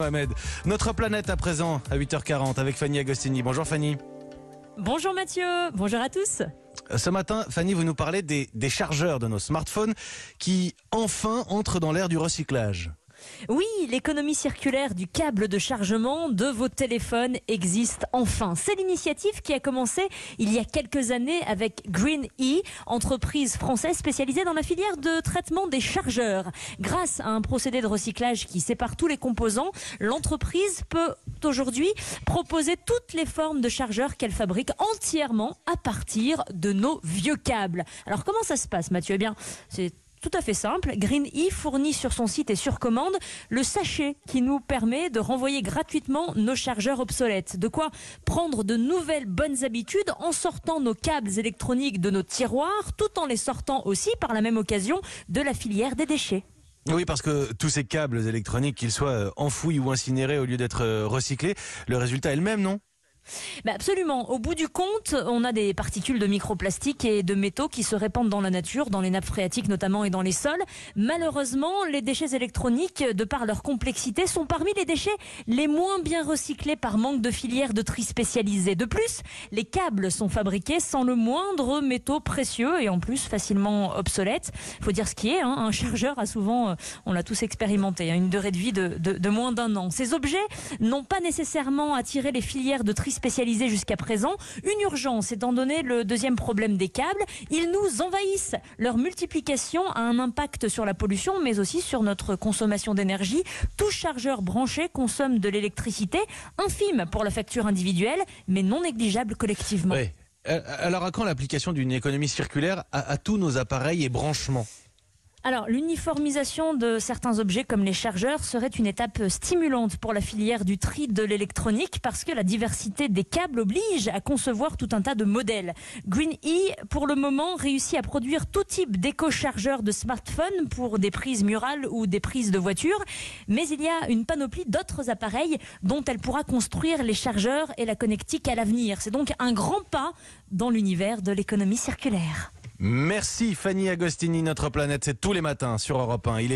Mohamed. Notre planète à présent à 8h40 avec Fanny Agostini. Bonjour Fanny. Bonjour Mathieu, bonjour à tous. Ce matin, Fanny, vous nous parlez des, des chargeurs de nos smartphones qui enfin entrent dans l'ère du recyclage. Oui, l'économie circulaire du câble de chargement de vos téléphones existe enfin. C'est l'initiative qui a commencé il y a quelques années avec Green E, entreprise française spécialisée dans la filière de traitement des chargeurs. Grâce à un procédé de recyclage qui sépare tous les composants, l'entreprise peut aujourd'hui proposer toutes les formes de chargeurs qu'elle fabrique entièrement à partir de nos vieux câbles. Alors comment ça se passe Mathieu? Eh bien, c'est tout à fait simple. Green E fournit sur son site et sur commande le sachet qui nous permet de renvoyer gratuitement nos chargeurs obsolètes. De quoi prendre de nouvelles bonnes habitudes en sortant nos câbles électroniques de nos tiroirs tout en les sortant aussi par la même occasion de la filière des déchets. Oui, parce que tous ces câbles électroniques, qu'ils soient euh, enfouis ou incinérés au lieu d'être euh, recyclés, le résultat est le même, non? Absolument. Au bout du compte, on a des particules de microplastique et de métaux qui se répandent dans la nature, dans les nappes phréatiques notamment et dans les sols. Malheureusement, les déchets électroniques, de par leur complexité, sont parmi les déchets les moins bien recyclés par manque de filières de tri spécialisées. De plus, les câbles sont fabriqués sans le moindre métaux précieux et en plus facilement obsolètes. Faut dire ce qui est, hein, un chargeur a souvent, euh, on l'a tous expérimenté, hein, une durée de vie de, de moins d'un an. Ces objets n'ont pas nécessairement attiré les filières de tri spécialisées jusqu'à présent. Une urgence étant donné le deuxième problème des câbles, ils nous envahissent. Leur multiplication a un impact sur la pollution, mais aussi sur notre consommation d'énergie. Tout chargeur branché consomme de l'électricité, infime pour la facture individuelle, mais non négligeable collectivement. Euh, Alors à quand l'application d'une économie circulaire à tous nos appareils et branchements? Alors, l'uniformisation de certains objets comme les chargeurs serait une étape stimulante pour la filière du tri de l'électronique parce que la diversité des câbles oblige à concevoir tout un tas de modèles. Green E, pour le moment, réussit à produire tout type d'éco-chargeurs de smartphone pour des prises murales ou des prises de voiture, mais il y a une panoplie d'autres appareils dont elle pourra construire les chargeurs et la connectique à l'avenir. C'est donc un grand pas dans l'univers de l'économie circulaire. Merci Fanny Agostini, notre planète, c'est tous les matins sur Europe 1. Il est